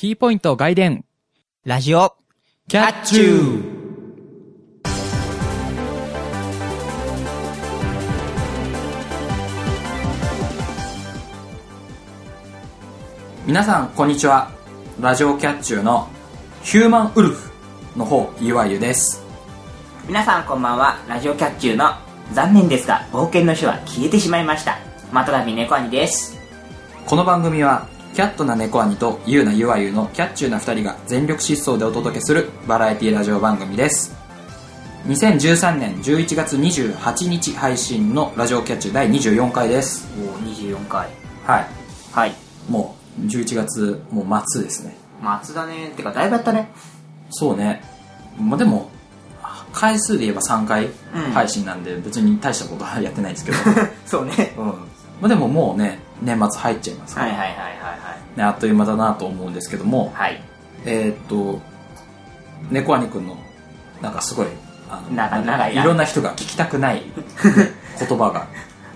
キーポイント外伝、ラジオ、キャッチ。ュー皆さんこんにちは。ラジオキャッチューのヒューマンウルフの方ゆわゆです。皆さんこんばんは、ラジオキャッチューの、残念ですが、冒険の書は消えてしまいました。またたび猫兄です。この番組はキャットな猫兄とユーなゆわゆのキャッチューな2人が全力疾走でお届けするバラエティラジオ番組です2013年11月28日配信のラジオキャッチュー第24回ですおお、24回。はいはい。もう11月もう末ですね松だね。てか、だいぶやったね。そうねまあでも回数で言えば3回うん配信なんで別に大したことはやってないですけど そうね。うんまあでももうね年末入っちゃいますから、はいはいはいはいね、あっという間だなと思うんですけどもはい。はい。えーっと猫兄くんのなんかすごいあの長い長いいろんな人が聞きたくない 言葉が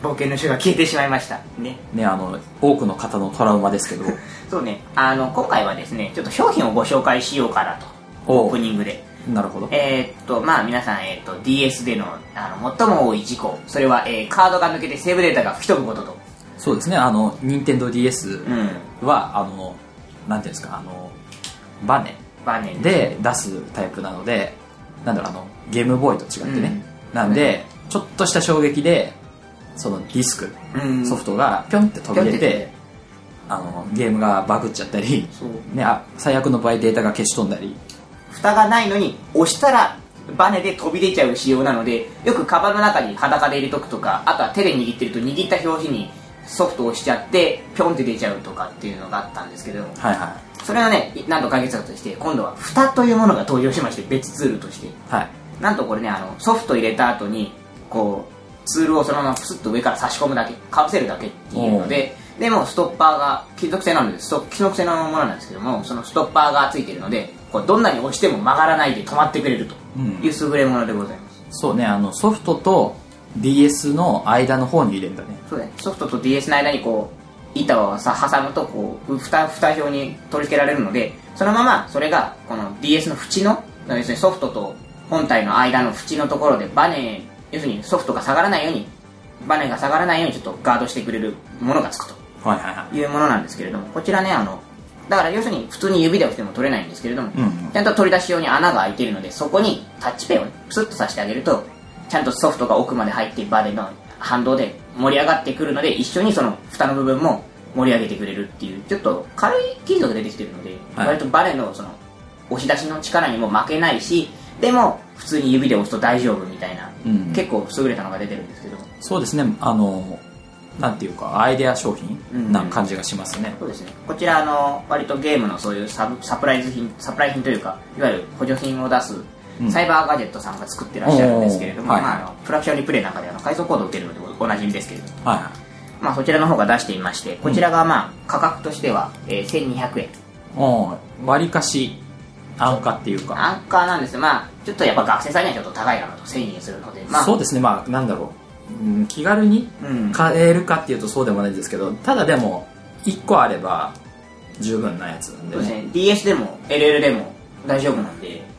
冒険の書が消えてしまいました。ね。ねあの多くの方のトラウマですけど そうね。あの、今回はですね、ちょっと商品をご紹介しようかなと。オープニングで。なるほどえーっと、まあ皆さん、えーっと、DS での、あの、最も多い事故。それは、えーカードが抜けてセーブデータが吹き飛ぶことと。そうですね。あの任天堂 d s うん。は、あのなんていうんですかあのバネ。バネで出すタイプなのでなんだろうあのゲームボーイと違ってね、なんでちょっとした衝撃でそのディスク、うん。ソフトがピョンって飛び出ててあのゲームがバグっちゃったり、ね、あ最悪の場合データが消し飛んだり。蓋がないのに押したらバネで飛び出ちゃう仕様なのでよくカバンの中に裸で入れとくとかあとは手で握ってると握った表紙にソフトを押しちゃってピョンって出ちゃうとかっていうのがあったんですけどはいはそれはねなんと解決策として今度は蓋というものが登場しまして別ツールとして。いはい。なんとこれねあのソフト入れた後にこうツールをそのままプスッと上から差し込むだけかぶせるだけっていうのででもうストッパーが金属製なので金属製のものなんですけどもそのストッパーがついてるのでこうどんなに押しても曲がらないで止まってくれるという優れものでございます、そうねあのソフトと DS の間の方に入れるんだね。そうだね。ソフトと DS の間にこう板をさ挟むとこう蓋蓋表に取り付けられるのでそのままそれがこの DS の縁の要するにソフトと本体の間の縁のところでバネ要するにソフトが下がらないようにバネが下がらないようにちょっとガードしてくれるものがつくと。はいはいはい。いうものなんですけれどもこちらねあのだから要するに普通に指で押しても取れないんですけれども、うんちゃんと取り出し用に穴が開いているのでそこにタッチペンをプスッとさしてあげるとちゃんとソフトが奥まで入ってバネの反動で盛り上がってくるので一緒にその蓋の部分も盛り上げてくれるっていうちょっと軽い金属でできてるので、はい。割とバネのその押し出しの力にも負けないしでも普通に指で押すと大丈夫みたいな、うん。結構優れたのが出てるんですけど。そうですね。あのなんていうかアイデア商品な感じがしますね、そうですね。こちらあの割とゲームのそういうサブサプライズ品サプライ品というかいわゆる補助品を出す、うんサイバーガジェットさんが作ってらっしゃるんですけれども、まあ、あのプラクションリプレイなんかであの階層コードを打てるのでおなじみですけれども、まあ、そちらの方が出していましてこちらがまあ価格としては、えー1200円お割かし安価っていうか。アンカーなんです。まあちょっとやっぱ学生さんにはちょっと高いかなと1000円するのでまあ。そうですね。まあなんだろう、うん、気軽にうん。買えるかっていうとそうでもないですけどただでも1個あれば十分なやつなんでね。そうですね。DS でも LL でも大丈夫なんで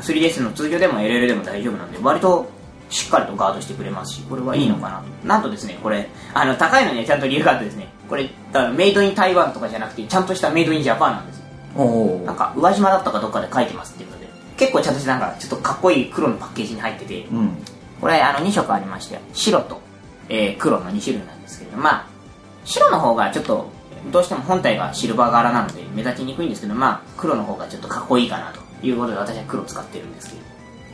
3DS の通常でも LL でも大丈夫なんで割としっかりとガードしてくれますしこれはいいのかなと、なんとですねこれあの高いのにはちゃんと理由があってですねこれあのメイドイン台湾とかじゃなくてちゃんとしたメイドインジャパンなんですよ。おおなんか宇和島だったかどっかで書いてますっていうので結構ちゃんとしたなんかちょっとかっこいい黒のパッケージに入っててうん。これあの2色ありまして白と、えー黒の2種類なんですけれどまあ白の方がちょっとどうしても本体がシルバー柄なので目立ちにくいんですけどまあ黒の方がちょっとかっこいいかなということで私は黒を使ってるんですけど。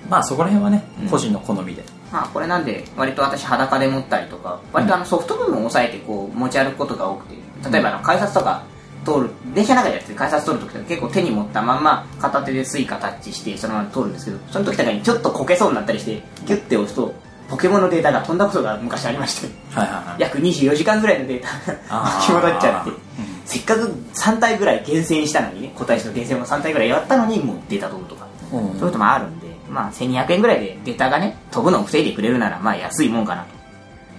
まあそこら辺はね、うん。個人の好みで。まあこれなんで割と私裸で持ったりとか割とあのソフト部分を押さえてこう持ち歩くことが多くて。例えばあの改札とか通る電車の中でやって改札通るときとか結構手に持ったまんま片手でスイカタッチしてそのまま通るんですけどその時とかにちょっとこけそうになったりしてギュッて押すとポケモンのデータが飛んだことが昔ありまして。はいはいはい。約24時間ぐらいのデータが 巻き戻っちゃって。うんせっかく3体ぐらい厳選したのにね個体種の厳選を3体ぐらいやったのにもうデータ飛ぶとか。うん。そういうこともあるんで、まあ、1200円ぐらいでデータがね、飛ぶのを防いでくれるなら、まあ、安いもんかな、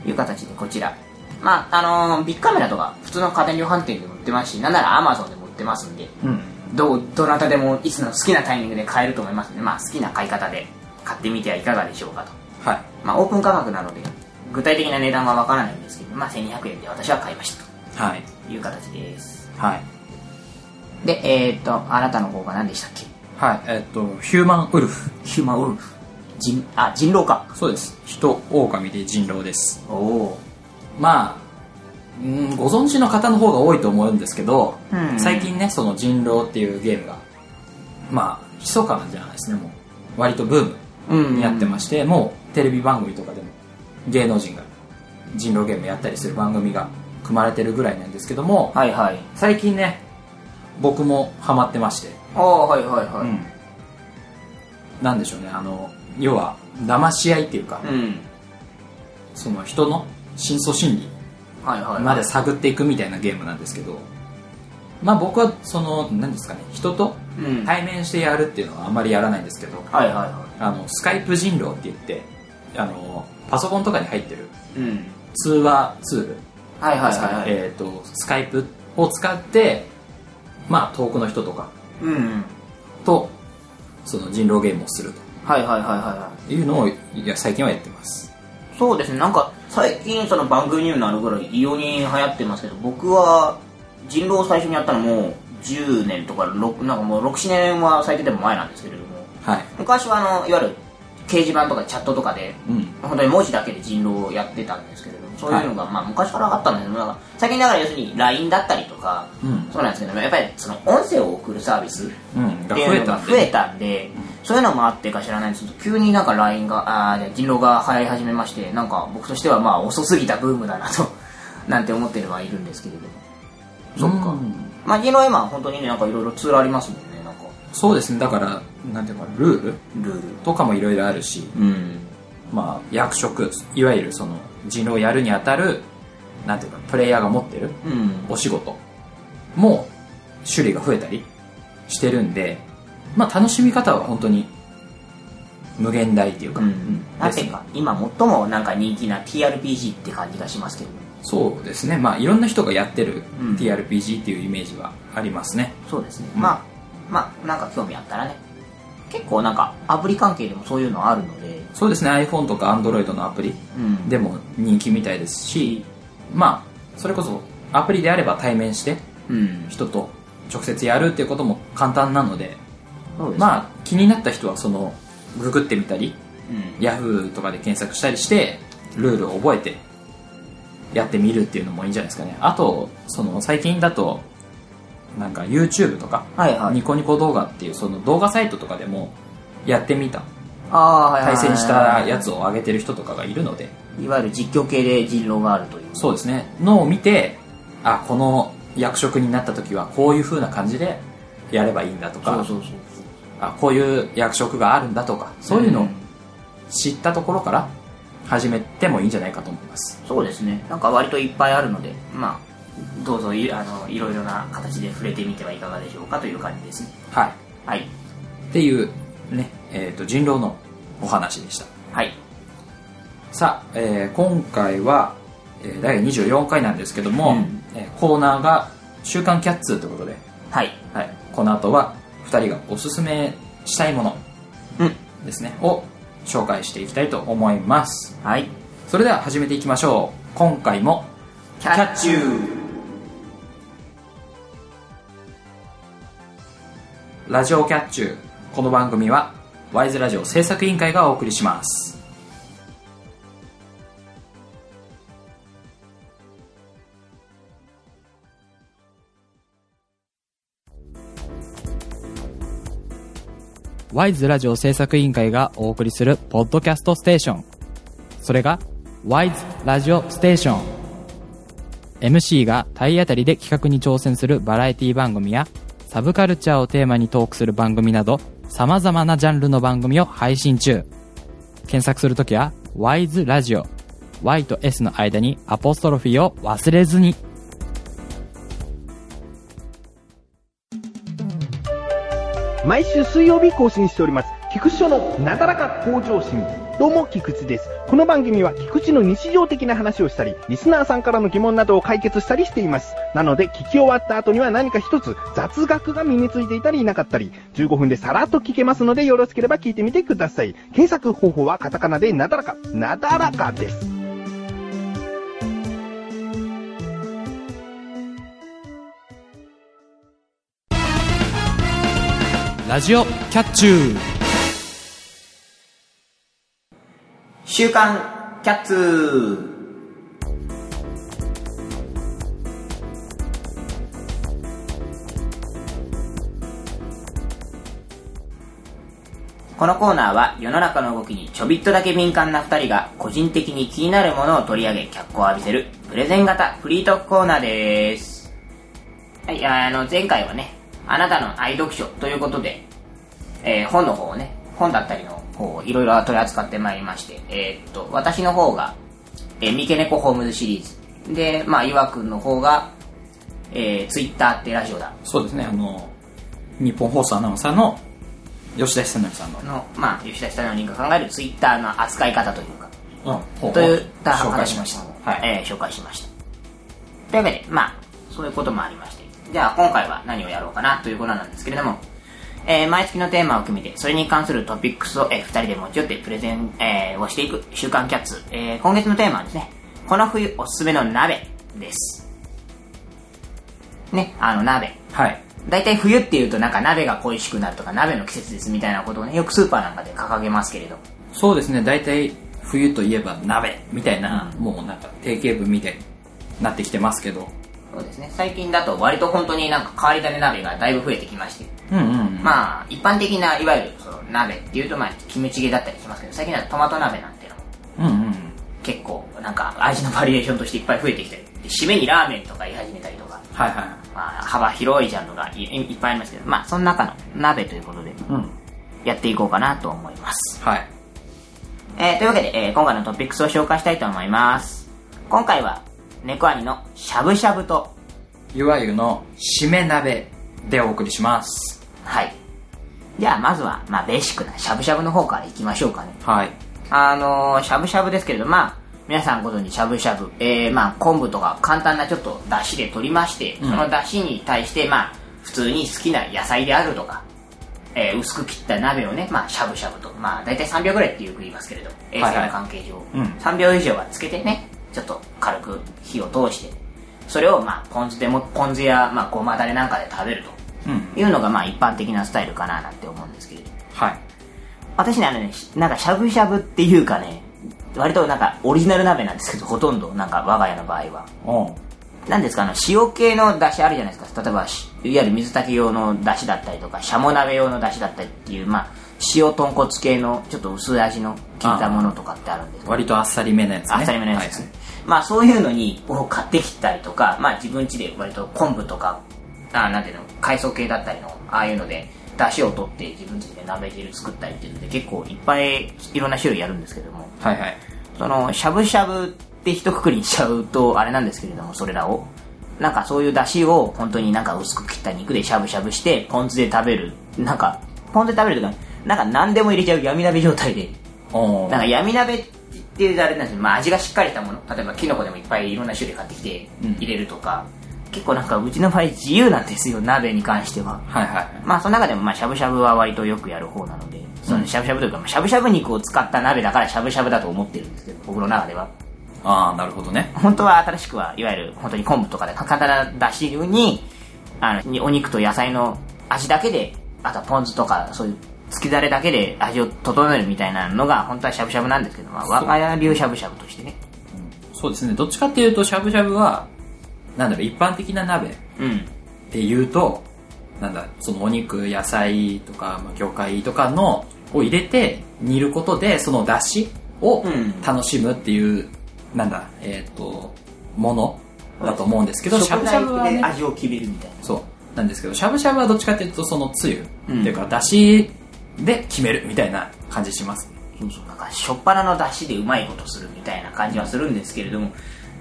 という形で、こちら。まあ、あのービッグカメラとか、普通の家電量販店でも売ってますし、なんならアマゾンでも売ってますんで、うん。どうどなたでもいつの好きなタイミングで買えると思いますので、まあ、好きな買い方で買ってみてはいかがでしょうかと、はい。まあ、オープン価格なので具体的な値段はわからないんですけど、まあ、1200円で私は買いましたはい。という形です。はい。でえー、っとあなたの方が何でしたっけ？はい。えっとヒューマンウルフ。ヒューマンウルフ。人あ人狼か。そうです。人狼で人狼です。おお。まあうんご存知の方の方が多いと思うんですけど、うん。最近ねその人狼っていうゲームがまあ密かなんじゃないですね。もう割とブームになってまして、もうテレビ番組とかでも芸能人が人狼ゲームやったりする番組が組まれてるぐらいなんですけども、はいはい。最近ね僕もハマってまして、ああはいはいはい。うん。なんでしょうねあの要は騙し合いっていうか、うん。その人の深層心理はいはい。はいまで探っていくみたいなゲームなんですけどまあ僕はその何ですかね人とうん。対面してやるっていうのはあんまりやらないんですけどはいはいはあのスカイプ人狼って言ってあのパソコンとかに入ってるいうん。通話ツールはいはいはい。はいえっ、とスカイプを使ってまあ遠くの人とかうんとその人狼ゲームをするはいはいはいはいはい。というのをいや最近はやってます。そうですね。なんか最近その番組にもなるぐらい異様に流行ってますけど僕は人狼を最初にやったのもう10年とか6なんかもう67年は最低でも前なんですけれども。はい。昔はあのいわゆる掲示板とかチャットとかでうん。本当に文字だけで人狼をやってたんですけれどもそういうのが、まあ昔からあったんですけど最近だから要するに LINE だったりとか、うん。そうなんですけどもやっぱりその音声を送るサービスっていうの増えたんでが増えたんで、そういうのもあってか知らないんですけど急になんか LINE があー人狼が流行り始めましてなんか僕としてはまあ遅すぎたブームだなと なんて思ってはいるんですけれども。そっか。うん。まあ人狼今は本当にねなんかいろいろツールありますもんねなんか。そうですね。だからなんていうのかなルールルール。とかもいろいろあるしうん。まあ役職いわゆるその人狼をやるにあたるなんていうかプレイヤーが持ってるうん。お仕事も種類が増えたりしてるんでまあ楽しみ方は本当に無限大っていうか、うん。なぜか今最もなんか人気な TRPG って感じがしますけど。そうですね。まあいろんな人がやってるうん。TRPG っていうイメージはありますね。そうですね、うん。まあまあなんか興味あったらね結構なんかアプリ関係でもそういうのあるので。そうですね。iPhone とか Android のアプリうん。でも人気みたいですしまあそれこそアプリであれば対面してうん。人と直接やるっていうことも簡単なのでそうですね。まあ気になった人はそのググってみたりうん。Yahoo とかで検索したりしてルールを覚えてやってみるっていうのもいいんじゃないですかね。あとその最近だとなんか YouTube とかはいはい。ニコニコ動画っていうその動画サイトとかでもやってみた。対戦したやつを上げてる人とかがいるので。いわゆる実況系で人狼があるという。そうですね。のを見てあこの役職になった時はこういう風な感じでやればいいんだとかそうそうそう。あこういう役職があるんだとかそういうのを知ったところから始めてもいいんじゃないかと思います。そうですね。なんか割といっぱいあるのでまあどうぞいあのいろいろな形で触れてみてはいかがでしょうかという感じですね。はい。はい。っていうね、えー、と人狼のお話でした。はい。さあ、えー今回は、えー第24回なんですけども、うん。えーコーナーが「週刊キャッツ」ということで、はい。はい、この後は2人がおすすめしたいものうん。ですねを紹介していきたいと思います。はい。それでは始めていきましょう。今回もキャッチューラジオキャッチューこの番組はワイズラジオ制作委員会がお送りしますワイズラジオ制作委員会がお送りするポッドキャストステーション。それが、ワイズラジオステーション。MC が体当たりで企画に挑戦するバラエティ番組や、サブカルチャーをテーマにトークする番組など、様々なジャンルの番組を配信中。検索するときは、ワイズラジオ。Y と S の間にアポストロフィーを忘れずに。毎週水曜日更新しております。菊池署のなだらか向上心。どうも、菊池です。この番組は菊池の日常的な話をしたり、リスナーさんからの疑問などを解決したりしています。なので、聞き終わった後には何か一つ雑学が身についていたりいなかったり、15分でさらっと聞けますので、よろしければ聞いてみてください。検索方法はカタカナでなだらか、なだらかです。ラジオキャッチュー週刊キャッツこのコーナーは世の中の動きにちょびっとだけ敏感な二人が個人的に気になるものを取り上げ脚光を浴びせるプレゼン型フリートークコーナーです。はい、あの、前回はね、あなたの愛読書ということで、えー本の方をね、本だったりの方をいろいろ取り扱ってまいりまして、えーっと、私の方が、えー、三毛猫ホームズシリーズ。で、まあ、岩くんの方が、えー、ツイッターってラジオだ。そうですね、あの、日本放送アナウンサーの吉田久典さんの、の、まあ、吉田久典が考えるツイッターの扱い方というか、うん、といった紹介しました。はい。えー紹介しました。というわけで、まあ、そういうこともありまして、じゃあ今回は何をやろうかなということなんですけれども、えー毎月のテーマを決めて、それに関するトピックスを、えー二人で持ち寄ってプレゼン、えーをしていく週刊キャッツ。えー今月のテーマはですね、この冬おすすめの鍋です。ね、あの鍋。はい。大体冬っていうとなんか鍋が恋しくなるとか鍋の季節ですみたいなことをね、よくスーパーなんかで掲げますけれど、そうですね、大体冬といえば鍋みたいな、もうなんか定型文みたいになってきてますけど。そうですね、最近だと割と本当になんか変わり種鍋がだいぶ増えてきまして、うんうん。まあ、一般的ないわゆるその鍋っていうと、まあ、キムチゲだったりしますけど、最近はトマト鍋なんていうのもうんうん。結構、なんか味のバリエーションとしていっぱい増えてきたり、で締めにラーメンとか言い始めたりとか、はいはい。まあ、幅広いジャンルがいいっぱいありますけど、まあ、その中の鍋ということで、うん。やっていこうかなと思います。はい。えー、というわけで、えー今回のトピックスを紹介したいと思います。今回は、猫兄のしゃぶしゃぶと、いわゆるの締め鍋でお送りします。はい。じゃあ、まずは、まあ、ベーシックなしゃぶしゃぶの方からいきましょうかね。はい。あのーしゃぶしゃぶですけれど、まあ、皆さんご存知しゃぶしゃぶ、えー、まあ、昆布とか簡単なちょっと出汁で取りまして、うんその出汁に対して、まあ、普通に好きな野菜であるとか、えー薄く切った鍋をね、まあ、しゃぶしゃぶと、まあ、大体3秒ぐらいってよく言いますけれど、衛生の関係上、うん3秒以上はつけてね、ちょっと軽く火を通して、それを、まあ、ポン酢でも、ポン酢や、まあ、ごまだれなんかで食べるうん。というのが、まあ、一般的なスタイルかななんて思うんですけれど、はい。私ね、あのね、しなんかしゃぶしゃぶっていうかね、割となんかオリジナル鍋なんですけど、ほとんどなんか我が家の場合は。なんですか、あの、塩系の出汁あるじゃないですか。例えば、しいわゆる水炊き用の出汁だったりとか、しゃも鍋用の出汁だったりっていう、まあ、塩豚骨系のちょっと薄い味の効いたものとかってあるんです割とあっさりめなやつね。あっさりめのやつですね。まあ、そういうのに、を買ってきたりとか、まあ、自分家で割と昆布とか、あなんていうの、海藻系だったりの、ああいうので、出汁を取って自分家で鍋汁作ったりっていうので、結構いっぱいいろんな種類やるんですけども、はいはい。その、しゃぶしゃぶって一括りにしちゃうと、あれなんですけれども、それらを。なんかそういう出汁を本当になんか薄く切った肉でしゃぶしゃぶして、ポン酢で食べる。なんか、ポン酢で食べるとか、なんか何でも入れちゃう闇鍋状態で、おうなんか闇鍋っていうとあれなんですけど、まあ味がしっかりしたもの。例えばキノコでもいっぱいいろんな種類買ってきてうん入れるとか、結構なんかうちの場合自由なんですよ、鍋に関しては。はいはい。まあその中でもまあしゃぶしゃぶは割とよくやる方なので、そのしゃぶしゃぶというか、まあしゃぶしゃぶ肉を使った鍋だからしゃぶしゃぶだと思ってるんですけど、僕の中では。ああ、なるほどね。本当は新しくは、いわゆる本当に昆布とかで簡単なだしに、あの、にお肉と野菜の味だけで、あとはポン酢とか、そういう、つきだれだけで味を整えるみたいなのが、本当はしゃぶしゃぶなんですけど、まあ、我が家流しゃぶしゃぶとしてね。そうですね。どっちかっていうと、しゃぶしゃぶは、なんだろう、一般的な鍋っうん。ていうと、なんだ、そのお肉、野菜とか、まあ、魚介とかの、を入れて煮ることで、その出汁をうん楽しむっていう、なんだ、えっ、と、ものだと思うんですけど、しゃぶしゃぶは、ね、で味を決めるみたいな。そう。なんですけど、しゃぶしゃぶはどっちかっていうと、そのつゆ、うんっていうか、出汁で決めるみたいな感じしますね。そうそう、なんか、しょっぱなの出汁でうまいことするみたいな感じはするんですけれども、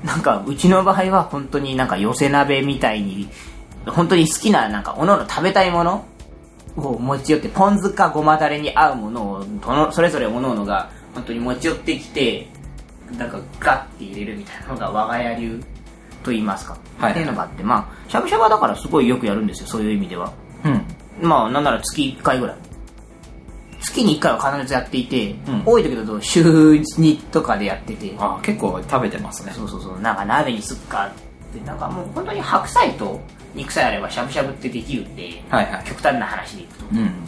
なんか、うちの場合は本当になんか寄せ鍋みたいに、本当に好きな、なんか、おのおの食べたいものを持ち寄ってポン酢かごまだれに合うものをそのそれぞれ各々が本当に持ち寄ってきてなんかガッて入れるみたいなのが我が家流と言いますか、はい。っていうのがあってまあしゃぶしゃぶはだからすごいよくやるんですよそういう意味では。うん。まあなんなら月1回ぐらい月に1回は必ずやっていて、うん。多い時だと週2とかでやってて。あ結構食べてますね。そうそうそうなんか鍋にすっかってなんかもう本当に白菜と肉さえあればしゃぶしゃぶってできるんで、はいはい。極端な話でいくと。うん。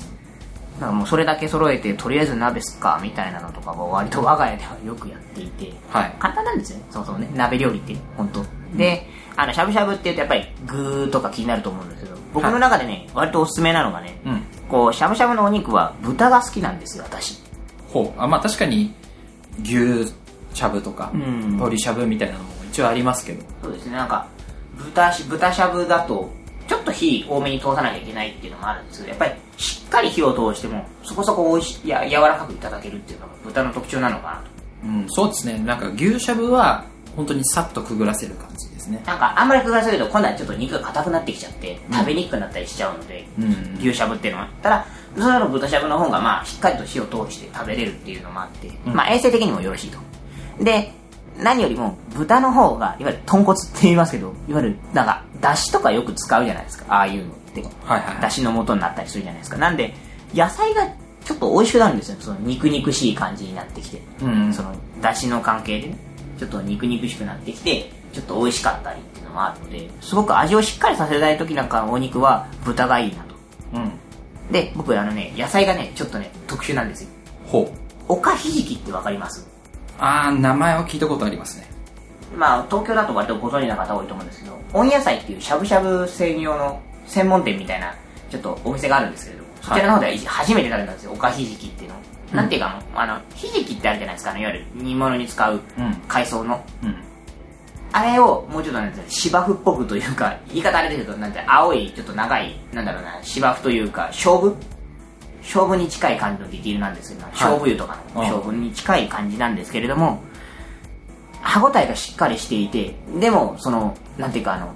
なんかもうそれだけ揃えてとりあえず鍋すっかみたいなのとかは割と我が家ではよくやっていて。はい。簡単なんですよねそもそもね。鍋料理って本当。であのしゃぶしゃぶって言うとやっぱり具とか気になると思うんですけど僕の中でね、割とおすすめなのがね、うん。こうしゃぶしゃぶのお肉は豚が好きなんですよ私。ほう。あまあ確かに牛しゃぶとか、うん。鶏しゃぶみたいなのも一応ありますけど。そうですね。なんか豚し豚しゃぶだとちょっと火多めに通さなきゃいけないっていうのもあるんですけどやっぱりしっかり火を通してもそこそこ美味しいや柔らかくいただけるっていうのが豚の特徴なのかなと。うんそうですね。なんか牛しゃぶは本当にさっとくぐらせる感じですね。なんかあんまりくぐらせると今度はちょっと肉が硬くなってきちゃって食べにくくなったりしちゃうので、うん牛しゃぶっていうのは。ただそれの豚しゃぶの方がまあしっかりと火を通して食べれるっていうのもあって、うん。まあ衛生的にもよろしいと。で何よりも豚の方がいわゆる豚骨って言いますけどいわゆるなんか出汁とかよく使うじゃないですか。ああいうのって。はいはい。出汁の元になったりするじゃないですか。なんで野菜がちょっと美味しくなるんですよ。その肉肉しい感じになってきて。うん。その出汁の関係でねちょっと肉肉しくなってきてちょっと美味しかったりっていうのもあるのですごく味をしっかりさせたい時なんかのお肉は豚がいいなと。うん。で僕あのね野菜がねちょっとね特殊なんですよ。ほう。おかひじきってわかります？ああ名前は聞いたことありますね。まあ東京だと割とご存知な方多いと思うんですけど温野菜っていうしゃぶしゃぶ専用の専門店みたいなちょっとお店があるんですけれどそちらの方では初めて食べたんですよおかひじきっていうの、なんていうかあのひじきってあるじゃないですかあのいわゆる煮物に使ううん。海藻の。うんあれをもうちょっとなんて芝生っぽくというか、言い方あれですけど、なんて青い、ちょっと長い、なんだろうな、芝生というか、勝負？勝負に近い感じのディティールなんですけど、勝負湯とかのうん。勝負に近い感じなんですけれども、歯応えがしっかりしていて、でも、その、なんていうかあの、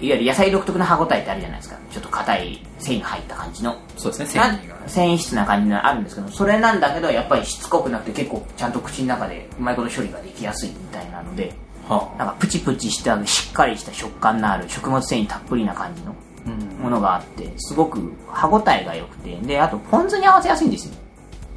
いわゆる野菜独特な歯応えってあるじゃないですか。ちょっと硬い繊維が入った感じの。そうですね。繊な維が。繊維質な感じがあるんですけどそれなんだけどやっぱりしつこくなくて結構ちゃんと口の中でうまいこと処理ができやすいみたいなのではなんかプチプチしたしっかりした食感のある食物繊維たっぷりな感じのうん。ものがあってすごく歯応えが良くてであとポン酢に合わせやすいんですよ。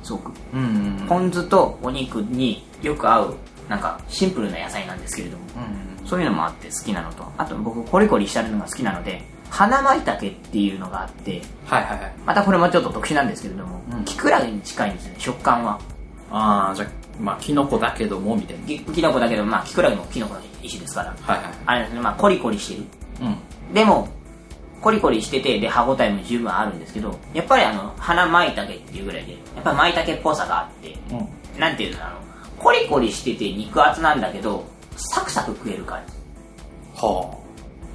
すごく。うんポン酢とお肉によく合うなんかシンプルな野菜なんですけれども。うんそういうのもあって好きなのと。あと僕コリコリしたのが好きなので花舞茸っていうのがあってはいはいはい。またこれもちょっと特殊なんですけれども、うん。キクラゲに近いんですよね食感は。ああじゃあまあキノコだけどもみたいな。きキノコだけどまあキクラゲもキノコの一種ですから。はいはいあれですねまあコリコリしてる。うん。でもコリコリしててで歯応えも十分あるんですけどやっぱりあの花舞茸っていうぐらいでやっぱり舞茸っぽさがあってうん。なんていうのあのコリコリしてて肉厚なんだけどサクサク食える感じ。は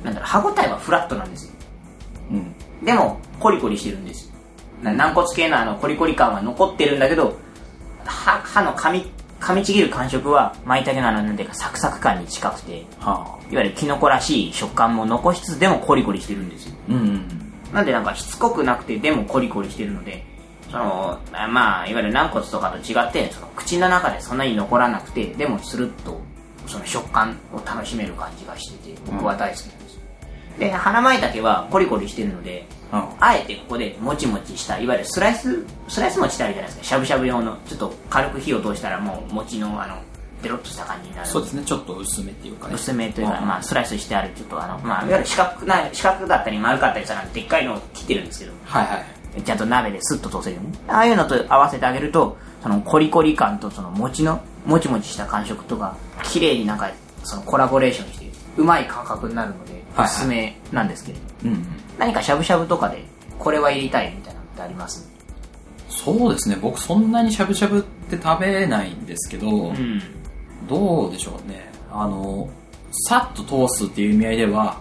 なんだろう歯応えはフラットなんですよ。あうん。でもコリコリしてるんです。よな軟骨系のあのコリコリ感は残ってるんだけど歯歯の噛み噛みちぎる感触は舞茸のあのなんていうかサクサク感に近くていはあ。わゆるキノコらしい食感も残しつつでもコリコリしてるんですよ。うんうん。なんでなんかしつこくなくてでもコリコリしてるのでそのあまあいわゆる軟骨とかと違ってその口の中でそんなに残らなくてでもスルッとその食感を楽しめる感じがしてて僕は大好きなんです、で花舞茸はコリコリしてるのでうん。あえてここでもちもちしたいわゆるスライススライス餅ってあるじゃないですか。しゃぶしゃぶ用のちょっと軽く火を通したらもう餅のあのデロッとした感じになる。そうですね。ちょっと薄めっていうかね。薄めというか、うん。まあ、スライスしてあるちょっとあの、まあ、いわゆる四角な四角だったり丸かったりしたらでっかいのを切ってるんですけど。はいはい。ちゃんと鍋でスッと通せるようにああいうのと合わせてあげるとそのコリコリ感とその餅のもちもちした感触とか綺麗になんかそのコラボレーションしてうまい感覚になるので。はいおすすめなんですけれど、うんうん。何かしゃぶしゃぶとかでこれは入れたいみたいなのってあります？そうですね。僕そんなにしゃぶしゃぶって食べないんですけど、うん。どうでしょうね。あのさっと通すっていう意味合いでは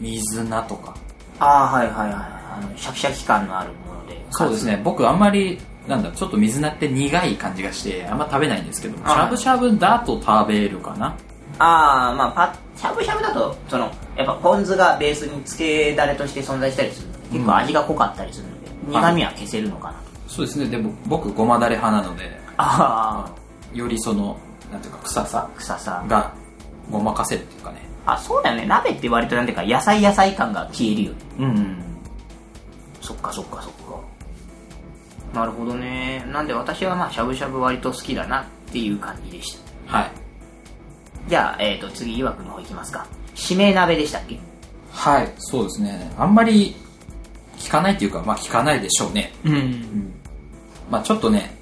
水菜とか。ああはいはいはいあのシャキシャキ感のあるもので。そうですね。僕あんまりなんだちょっと水菜って苦い感じがしてあんま食べないんですけどしあゃぶしゃぶだと食べるかなああまあパしゃぶしゃぶだとそのやっぱポン酢がベースにつけだれとして存在したりするので結構味が濃かったりするので、苦味は消せるのかなと。そうですねでも僕ごまだれ派なのであよりそのなんていうか臭さあ、臭さ。がごまかせるっていうかねあ、そうだよね。鍋って割となんていうか、野菜野菜感が消えるよね。うんそっかそっかそっか。なるほどね。なんで私はまあ、しゃぶしゃぶ割と好きだなっていう感じでした。はいじゃあ、えっ、と、次、岩くの方行きますか。締め鍋でしたっけ？はいそうですねあんまり聞かないっていうかまあ聞かないでしょうねうん。まあちょっとね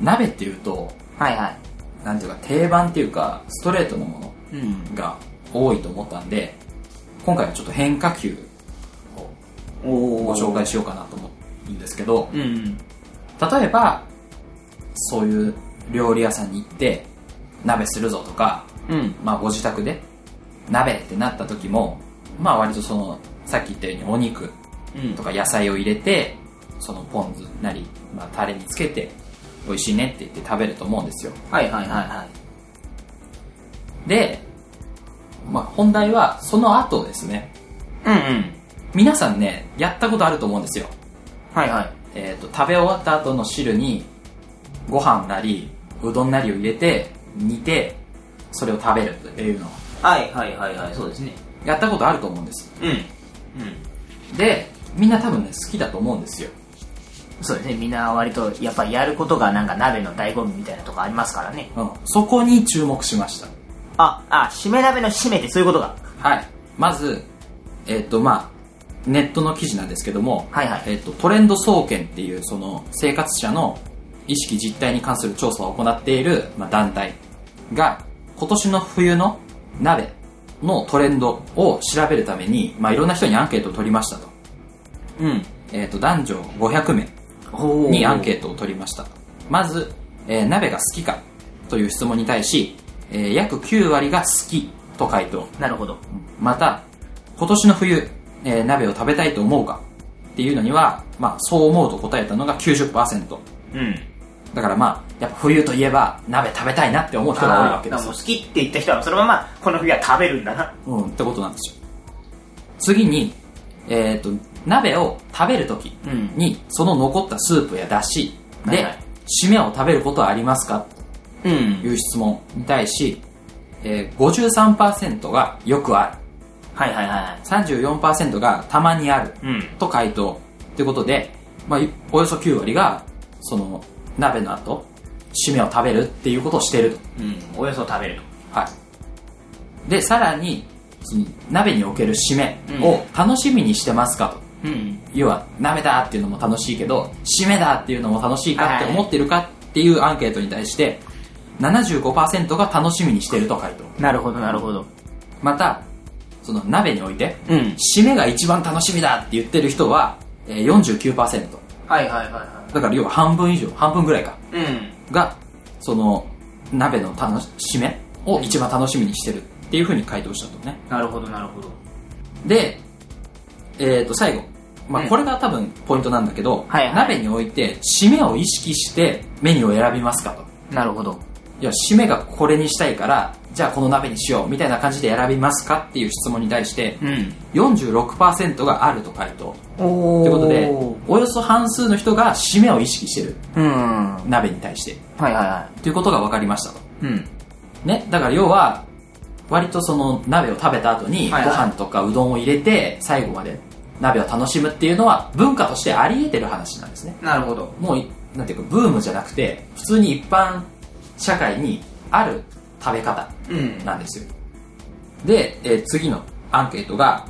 鍋っていうとはいはい。なんていうか定番っていうかストレートのもうん。のが多いと思ったんで今回はちょっと変化球をおご紹介しようかなと思うんですけどうん。例えばそういう料理屋さんに行って鍋するぞとか、うん。まあ、ご自宅で鍋ってなった時もまあ割とそのさっき言ったようにお肉うんとか野菜を入れてそのポン酢なり、まあ、タレにつけて美味しいねって言って食べると思うんですよはいはいはいはい。で、まあ、本題はその後ですねうんうん。皆さんねやったことあると思うんですよ、はいはい。えー、と食べ終わった後の汁にご飯なりうどんなりを入れて煮てそれを食べるっていうのをはいはいはいはい、そうですね。やったことあると思うんですうん。うん。でみんな多分ね好きだと思うんですよそうですね。みんな割と、やっぱりやることがなんか鍋の醍醐味みたいなとこありますからね。うんそこに注目しましたあ、あ、締め鍋の締めってそういうことが。はいまずえっ、とまあネットの記事なんですけども、はいはいえっとトレンド総研っていうその生活者の意識実態に関する調査を行っている、まあ、団体が今年の冬の鍋のトレンドを調べるために、まあ、いろんな人にアンケートを取りましたと,、うん。えっと男女500名おにアンケートを取りましたまず、えー鍋が好きかという質問に対し、えー約9割が好きと回答なるほど。また今年の冬、えー鍋を食べたいと思うかっていうのには、まあ、そう思うと答えたのが90%うん。だからまあやっぱ冬といえば鍋食べたいなって思う人が多いわけです好きって言った人はそのままこの冬は食べるんだな。うん、ってことなんですよ次に、えっと鍋を食べる時うん。にその残ったスープやだしで、はいはい締めを食べることはありますか？うんという質問に対し、えー、53%がよくあるはいはいはい。34%がたまにあるうん。と回答ということで、まあ、いおよそ9割がその鍋の後締めを食べるっていうことをしているとうん。およそ食べるはいでさらに鍋における締めを楽しみにしてますかと、と。うん。要は鍋だっていうのも楽しいけど締めだっていうのも楽しいかって思ってるかっていうアンケートに対して75%が楽しみにしていると回答なるほどなるほど。またその鍋においてうん。締めが一番楽しみだって言ってる人はえー49%はいはいはいはだから要は半分以上半分ぐらいかい。うん。がその鍋の楽し締めを一番楽しみにしてるっていうふうに回答したとねなるほどなるほど。でえっ、と最後まあうんこれが多分ポイントなんだけど、はいはい鍋において締めを意識してメニューを選びますかとなるほど。いや締めがこれにしたいからじゃあこの鍋にしようみたいな感じで選びますかっていう質問に対してうん。46%があると回答おということでおよそ半数の人が締めを意識してるうん。はい鍋に対してはいはということが分かりましたとい。うん。ね、だから要は割とその鍋を食べた後にごはいはい飯とかうどんを入れて最後まで鍋を楽しむっていうのは文化としてあり得てる話なんですねなるほど。もういなんていうかブームじゃなくて普通に一般社会にある食べ方うん。なんですよ。で、えー次のアンケートが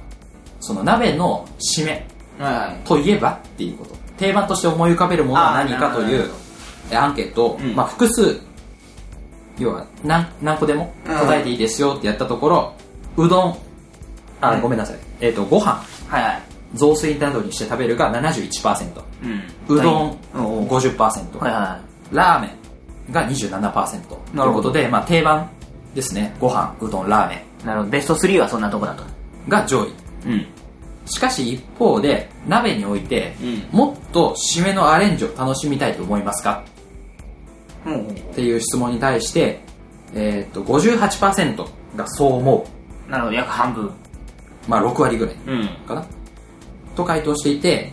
その鍋の締め。といえばっていうこと。定番として思い浮かべるものは何かというアンケートを、うん。まあ、複数要は何何個でも答えていいですよってやったところ、うどんあ、うんごめんなさい、えっとご飯。はいはい。雑炊などにして食べるが71%うん。うどんおう50%、はいはラーメンが27%となるほどいうことで、まあ、定番ですねご飯うどんラーメい。なるほど。ベスト3はそんなとこだと。ンが上位うん。しかし一方で鍋において、うんもっと締めのアレンジを楽しみたいと思いますか？うん。っていう質問に対して、えー、と58%がそう思なるほど。約半分。う、まあ、6割ぐらいうん。かな？と回答していて、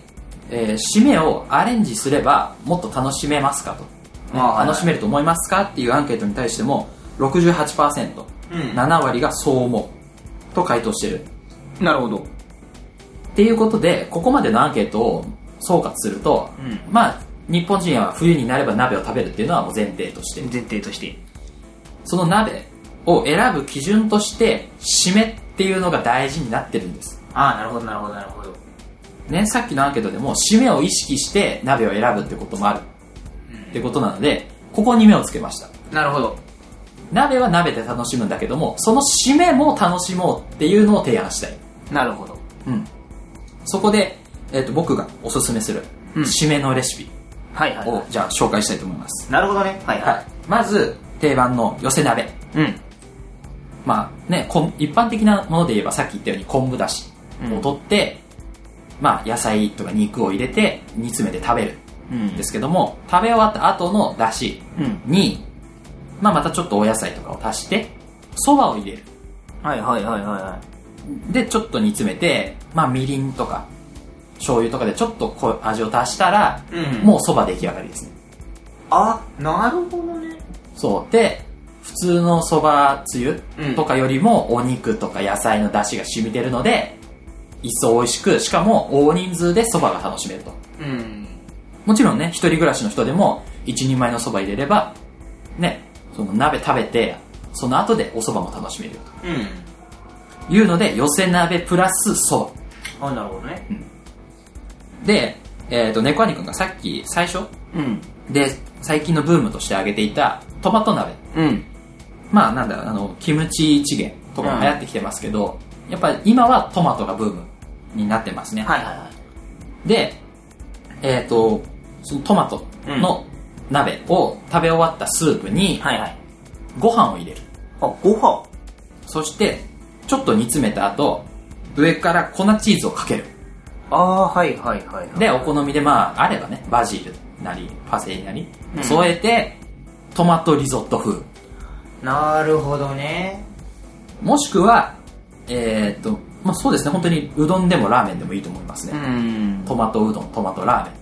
えー締めをアレンジすればもっと楽しめますかと、楽しめると思いますかっていうアンケートに対しても68%、うん。7割がそう思うと回答してる。なるほど。っていうことでここまでのアンケートを総括すると、うん。まあ日本人は冬になれば鍋を食べるっていうのはもう前提として。前提として。その鍋を選ぶ基準として締めっていうのが大事になってるんです。ああなるほどなるほどなるほど。ね、さっきのアンケートでも締めを意識して鍋を選ぶってこともあるってことなのでここに目をつけました。なるほど。鍋は鍋で楽しむんだけどもその締めも楽しもうっていうのを提案したい、なるほど。うん、そこで、えー、と僕がおすすめするうん。締めのレシピを、じゃあ紹介したいと思います、なるほどね。はいははい、まず定番の寄せ鍋。いうん。まあね、一般的なもので言えばさっき言ったように昆布だしを取って、まあ野菜とか肉を入れて煮詰めて食べる。うんですけども食べ終わった後のだしうん。に、まあ、またちょっとお野菜とかを足してそばを入れる。はいはいはいはいはでちょっと煮詰めて、まあ、みりんとか醤油とかでちょっとこう味を足したら、うん。もうそば出来上がりですね。あなるほどね。そう。で普通のそばつゆうん。とかよりもお肉とか野菜の出汁が染みてるので一層美味しくしかも大人数でそばが楽しめると。うんもちろんね、一人暮らしの人でも、一人前のそば入れれば、ね、その鍋食べて、その後でお蕎麦も楽しめるうん。というので、寄せ鍋プラスそば。あなるほどね。で、えっ、と、猫兄くんがさっき最初うん。で、最近のブームとして挙げていたトマト鍋。うん。まあなんだろう、あの、キムチチゲとかも流行ってきてますけど、やっぱり今はトマトがブームになってますね。はいはいはい。で、えっ、と、そのトマトの鍋を食べ終わったスープにはいはいご飯を入れる。あご飯そして、ちょっと煮詰めた後、上から粉チーズをかける。ああはいはいはいはいで、お好みでまあ、あればね、バジルなり、パセリなりう、ん添えて、トマトリゾット風。なるほどねもしくは、えーっと、まあそうですね、本当にうどんでもラーメンでもいいと思いますうね。んトマトうどん、トマトラーメン。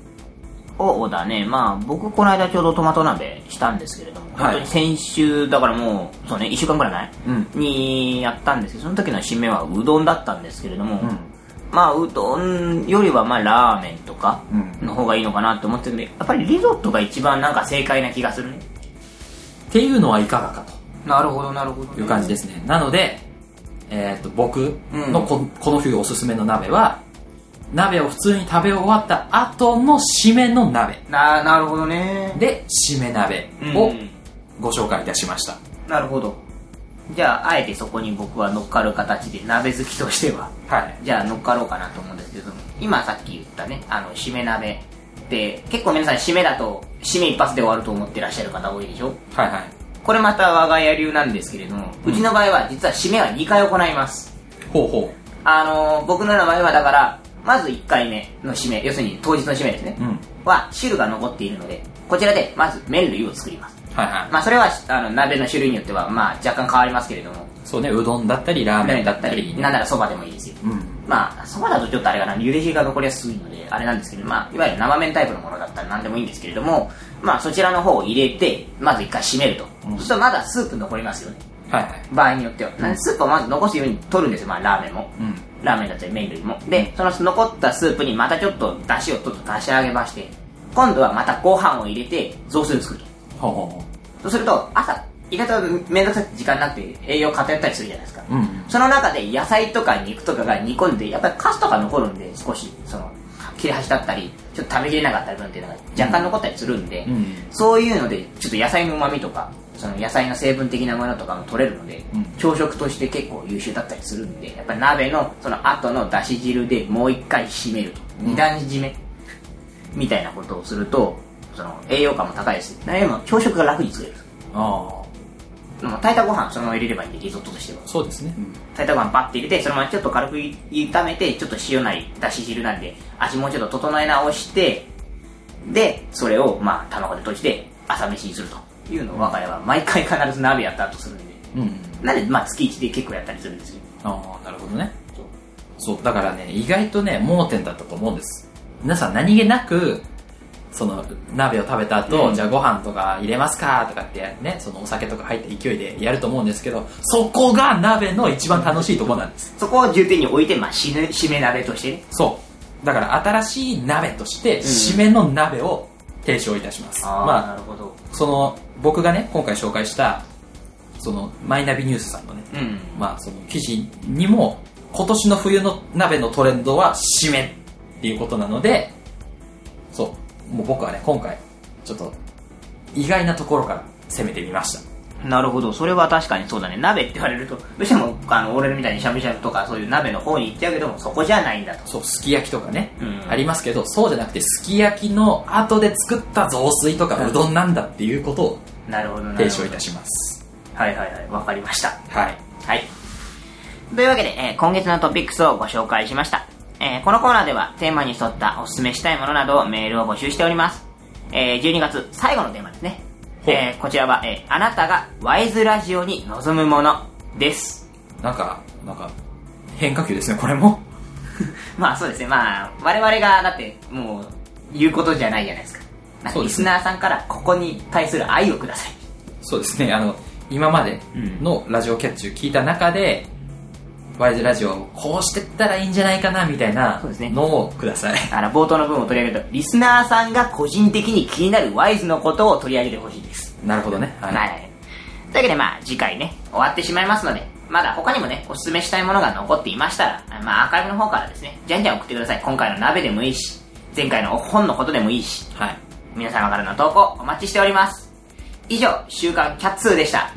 そうだね。まあ僕この間ちょうどトマト鍋したんですけれども、はい。本当に先週だからもうそうね1週間くらい前、うん。にやったんですけどその時の締めはうどんだったんですけれども、うん。まあうどんよりはまあラーメンとかうん。の方がいいのかなと思ってるんでやっぱりリゾットが一番なんか正解な気がするね。っていうのはいかがかなるほどなるほどという感じですね。なので、えーっと、僕うん。のこ,、この冬おすすめの鍋は、鍋を普通に食べ終わった後の締めの鍋。ななるほどねで、締め鍋うをんご紹介いたしました。なるほどじゃああえてそこに僕は乗っかる形で鍋好きとしてははい。じゃあ乗っかろうかなと思うんですけども今さっき言ったねあの締め鍋って結構皆さん締めだと締め一発で終わると思ってらっしゃる方多いでしょ？はいはい。これまた我が家流なんですけれども、うちの場合は実は締めは2回行いますほうほあのー僕の場合はだからまず1回目の締め要するに当日の締めですねう。うん。は汁が残っているのでこちらでまず麺類を作りますはいはい。まあそれはあの鍋の種類によってはまあ若干変わりますけれどもそうね、うどんだったり、ラーメ麺ンだったたり、なんならそばでもいいですようん。まあそばだとちょっとあれかな茹で汁が残りやすいのであれなんですけどまあいわゆる生麺タイプのものだったら何でもいいんですけれどもまあそちらの方を入れてまず一回締めると、うんそしたらまだスープ残りますよねはいはい。場合によっては、スープをまず残すように取るんですよまあラーメンもうん。ラーメンだったり麺類もでその残ったスープにまたちょっと出汁をちょっと足し上げまして今度はまたご飯を入れて雑炊を作るとほうそうすると朝意外と面倒くさくて時間なくて栄養偏ったりするじゃないですか、う。うん。その中で野菜とか肉とかが煮込んでやっぱりカスとか残るんで少しその切れ端だったりちょっと食べきれなかったり分っていうのが若干残ったりするんで、うん。そういうのでちょっと野菜の旨味とかその野菜の成分的なものとかも取れるので、うん。朝食として結構優秀だったりするんでやっぱり鍋のその後のだし汁でもう一回締めると、うん。二段締めみたいなことをするとその栄養価も高いですでも朝食が楽に作れるあもう炊いたご飯そのまま入れればいいんでリゾットとしては。あ。そうですね。炊いたご飯パッて入れてそのままちょっと軽く炒めてちょっと塩なりだし汁なんで味もうちょっと整え直してでそれをまあ卵で閉じて朝飯にするというのを我が家は毎回必ず鍋やった後するんでうん。なんでまあ月1で結構やったりするんですよああ、なるほどね。そう、だからね、意外とね、盲点だったと思うんです。皆さん何気なく、その、鍋を食べた後、うんじゃあご飯とか入れますかとかってね、そのお酒とか入った勢いでやると思うんですけど、そこが鍋の一番楽しいところなんです。そこを重点に置いて、まあ、死ぬ、締め鍋としてね。そう。だから新しい鍋として、締めの鍋を提唱いたします。あ、まなるほど。あ、その、僕がね、今回紹介した、その、マイナビニュースさんのね、うん。まあ、その記事にも今年の冬の鍋のトレンドは締めっていうことなのでそうもう僕はね今回ちょっと意外なところから攻めてみましたなるほど。それは確かにそうだね。鍋って言われると、どうしても、あの、俺みたいにしゃぶしゃぶとか、そういう鍋の方に行っちゃうけども、そこじゃないんだと。そうすき焼きとかね、うんありますけどそうじゃなくてすき焼きの後で作った雑炊とかうどんなんだっていうことをなるほど。提唱いたしますはいはいはい。わかりました。はいはい。というわけで、えー今月のトピックスをご紹介しました。えーこのコーナーではテーマに沿ったおすすめしたいものなどをメールを募集しております。えー12月最後のテーマですね。えーこちらは、えーあなたがワイズラジオに望むものです。なんかなんか変化球ですねこれも まあそうですね。まあ、我々がだってもう言うことじゃないじゃないですか。リスナーさんからここに対する愛をください。そうですね、あの、今までのラジオキャッチを聞いた中で、ワイズラジオをこうしてったらいいんじゃないかな、みたいなそうですねのをください。あの、冒頭の文を取り上げると、リスナーさんが個人的に気になるワイズのことを取り上げてほしいです。なるほどね。はい。はい。というわけで、まあ、次回ね、終わってしまいますので、まだ他にもね、おすすめしたいものが残っていましたら、まあ、アーカイブの方からですね、じゃんじゃん送ってください。今回の鍋でもいいし、前回の本のことでもいいし、はい。皆様からの投稿お待ちしております。以上、週刊キャッツーでした。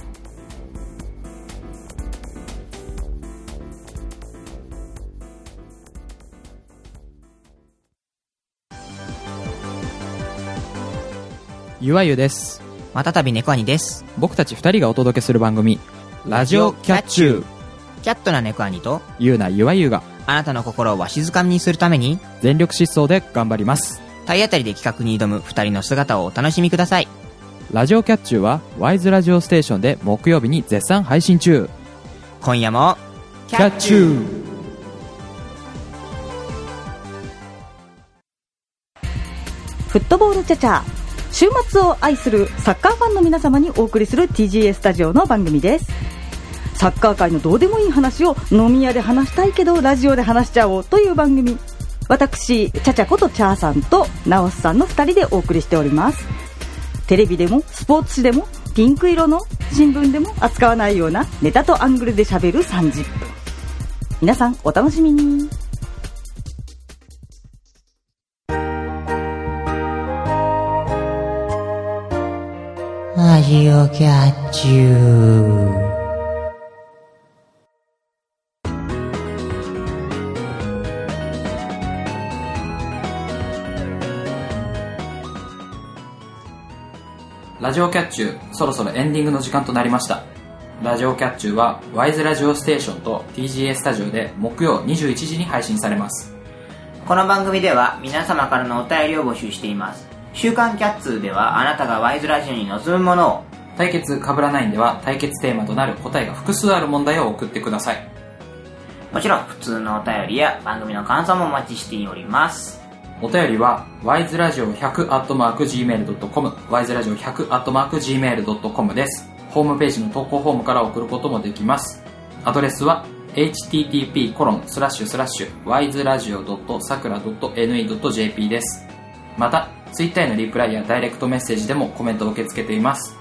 ゆわゆです。またたび猫兄です。僕たち二人がお届けする番組、ラジオキャッチュー。キャットな猫兄と、ゆうなゆわゆがあなたの心をわしづかみにするために、全力疾走で頑張ります。体当たりで企画に挑む二人の姿をお楽しみください。ラジオキャッチューは、ワイズラジオステーションで木曜日に絶賛配信中。今夜も、キャッチューフットボールチャチャ週末を愛するサッカーファンの皆様にお送りする TGA スタジオの番組ですサッカー界のどうでもいい話を飲み屋で話したいけどラジオで話しちゃおうという番組私チャチャことチャーさんとナオスさんの2人でお送りしております。テレビでもスポーツ紙でもピンク色の新聞でも扱わないようなネタとアングルで喋る30分皆さんお楽しみに。ラジオキャッチュー。ラジオキャッチュー、そろそろエンディングの時間となりました。ラジオキャッチューは、ワイズラジオステーションと TGA スタジオで木曜21時に配信されます。この番組では皆様からのお便りを募集しています。週刊キャッツーではあなたがワイズラジオに望むものを、対決かぶらないんでは、対決テーマとなる答えが複数ある問題を送ってください。もちろん普通のお便りや番組の感想もお待ちしております。お便りは、wiseradio100-gmail.com、wiseradio100-gmail.com です。ホームページの投稿フォームから送ることもできます。アドレスは、http コロンスラッシュスラッシュ wiseradio.sakura.ne.jp です。また、ツイッターへのリプライやダイレクトメッセージでもコメントを受け付けています。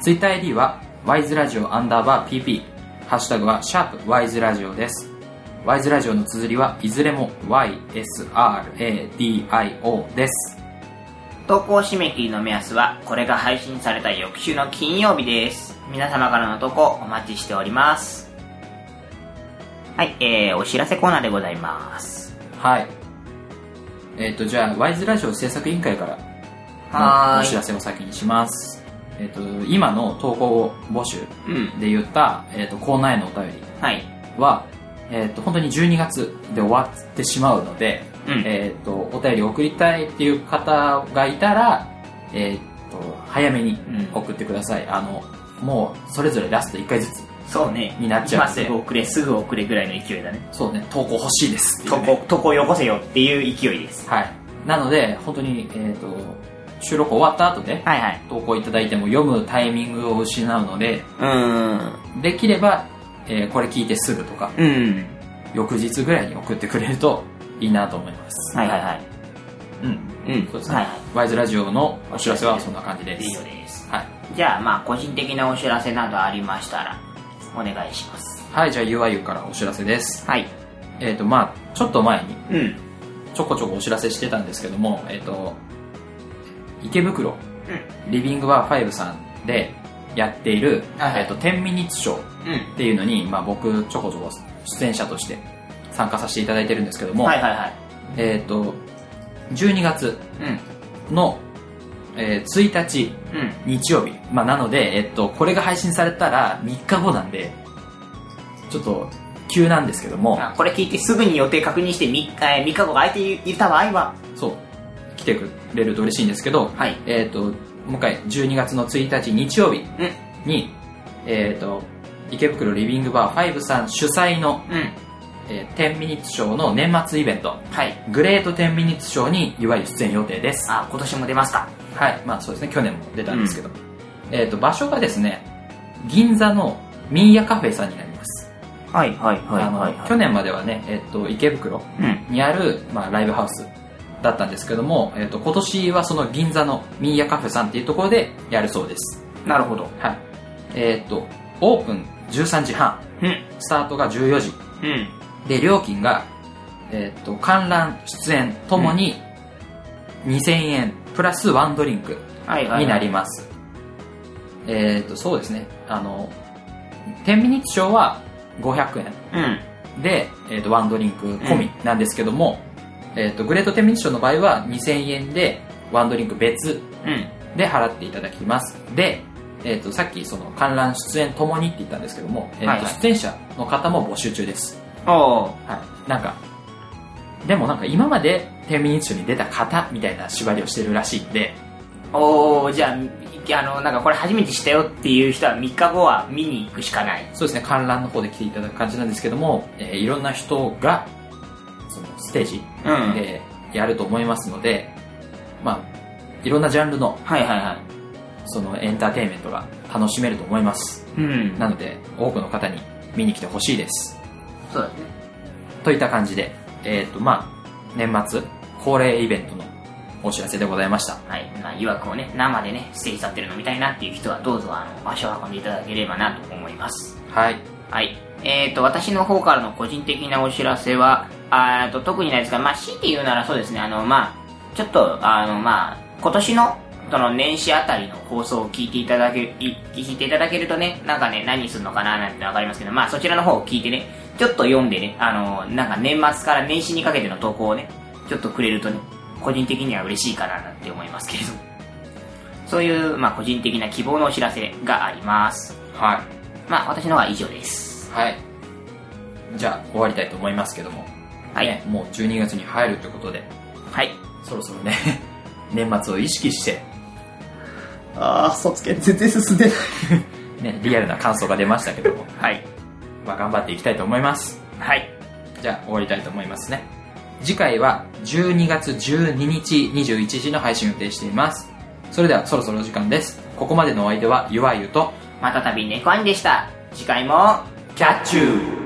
ツイッター ID は、wiseradio アンダーバー pp、ハッシュタグは、シャープ wiseradio です。ワイズラジオの綴りはいずれも YSRADIO です。投稿締め切りの目安はこれが配信された翌週の金曜日です。皆様からの投稿お待ちしております。はい、えー、お知らせコーナーでございます。はい。えっ、と、じゃあ、ワイズラジオ制作委員会からお知らせを先にします。えっ、と、今の投稿募集うん。で言った、えっ、と、コーナーへのお便りはい。は、えっ、と、本当に12月で終わってしまうので、うん。えっ、と、お便り送りたいっていう方がいたら、えっ、と、早めにうん。送ってください。あの、もう、それぞれラスト1回ずつそうね。になっちゃうすぐ遅れすぐ遅れぐらいの勢いだね。そうね。投稿欲しいですっていう投ね稿投稿よこせよっていう勢いです。はい。なので本当に、えー、と収録終わった後ではいはい。投稿いただいても読むタイミングを失うのでうーん。できれば、えーこれ聞いてすぐとかうん。翌日ぐらいに送ってくれるといいなと思います。はい。はいはい。うん。うん。そうですね、はいはワイズラジオのお知らせはそんな感じです。以上ですはい、じゃあまあ個人的なお知らせなどありましたらお願いします。はい、じゃあ UIU からお知らせです。はい。えっ、とまあちょっと前にうん。ちょこちょこお知らせしてたんですけどもえっ、と池袋リビングバー5さんでやっている、はいはい。えっと10ミニッツショーうん。っていうのに、まあ、僕ちょこちょこ出演者として参加させていただいてるんですけども、はいはいはい。えっ、と12月うん。の、えー1日うん。日曜日、まあ、なので、えっと、これが配信されたら3日後なんでちょっと急なんですけどもあこれ聞いてすぐに予定確認して 3, えー3日後が空いていた場合は。そう。来てくれると嬉しいんですけど、はい。えっともう一回12月の1日日曜日うん。に、えっと池袋リビングバー5さん主催の、うん。えー10ミニッツショーの年末イベント。はい。グレート10ミニッツショーにいわゆる出演予定です。あ今年も出ますかはい。まあそうですね。去年も出たんですけど、えっと場所がですね銀座のミーヤカフェさんになります、はいはいはいはいはい。去年まではね、えっと池袋うん。にある、まあ、ライブハウスだったんですけども、えっと今年はその銀座のミーヤカフェさんっていうところでやるそうです。なるほど。はい。えっとオープン13時半。うん。スタートが14時。うん。で料金が、えっと観覧出演ともに2000円。プラスワンドリンクはいはいになります、えっとそうですね。あの10ミニッツショーは500円。うん。で、えー、とワンドリンク込みなんですけども、えー、とグレートテンミニッションの場合は2000円でワンドリンク別うん。で払っていただきます。で、えー、とさっきその観覧出演ともにって言ったんですけども、えーとはいはい。出演者の方も募集中です。おおはい。なんかでもなんか今までテンミニッションに出た方みたいな縛りをしてるらしいんで。おおじゃああのなんかこれ初めて知ったよっていう人は3日後は見に行くしかない。そうですね。観覧の方で来ていただく感じなんですけども、えーいろんな人がステージうん。でやると思いますので、まあいろんなジャンルのはいはいはい。そのエンターテインメントが楽しめると思います。うん。なので多くの方に見に来てほしいです。そうだね。といった感じでえっ、とまあ年末恒例イベントのお知らせでございました。はい、まあ、いわくをね生でねステージ立ってるの見たいなっていう人はどうぞあの足を運んでいただければなと思います。はい。はい。えっ、と、私の方からの個人的なお知らせは、あーと特にないですが、まあ、強いて言うならそうですね、あの、まあ、ちょっと、あの、まあ、今年の、その年始あたりの放送を聞いていただけ、い聞いていただけるとね、なんかね、何するのかななんてわかりますけど、まあ、そちらの方を聞いてね、ちょっと読んでね、あの、なんか年末から年始にかけての投稿をね、ちょっとくれるとね、個人的には嬉しいかななんて思いますけれども。そういう、まあ、個人的な希望のお知らせがあります。はまあ、私のは以上です。いはいじゃあ終わりたいと思いますけども、はいね、もう12月に入るということではい。そろそろね 年末を意識して、ああ、卒検全然進んでない。ね、リアルな感想が出ましたけども、はい。まあ、頑張っていきたいと思いますはい。じゃあ終わりたいと思いますね次回は12月12日21時の配信を予定していますそれではそろそろお時間ですここまでのお相手はゆわゆとまたたび猫兄でした。次回も、キャッチュー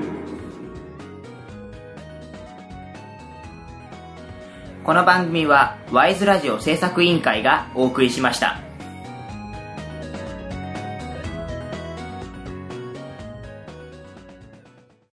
この番組は、ワイズラジオ制作委員会がお送りしました。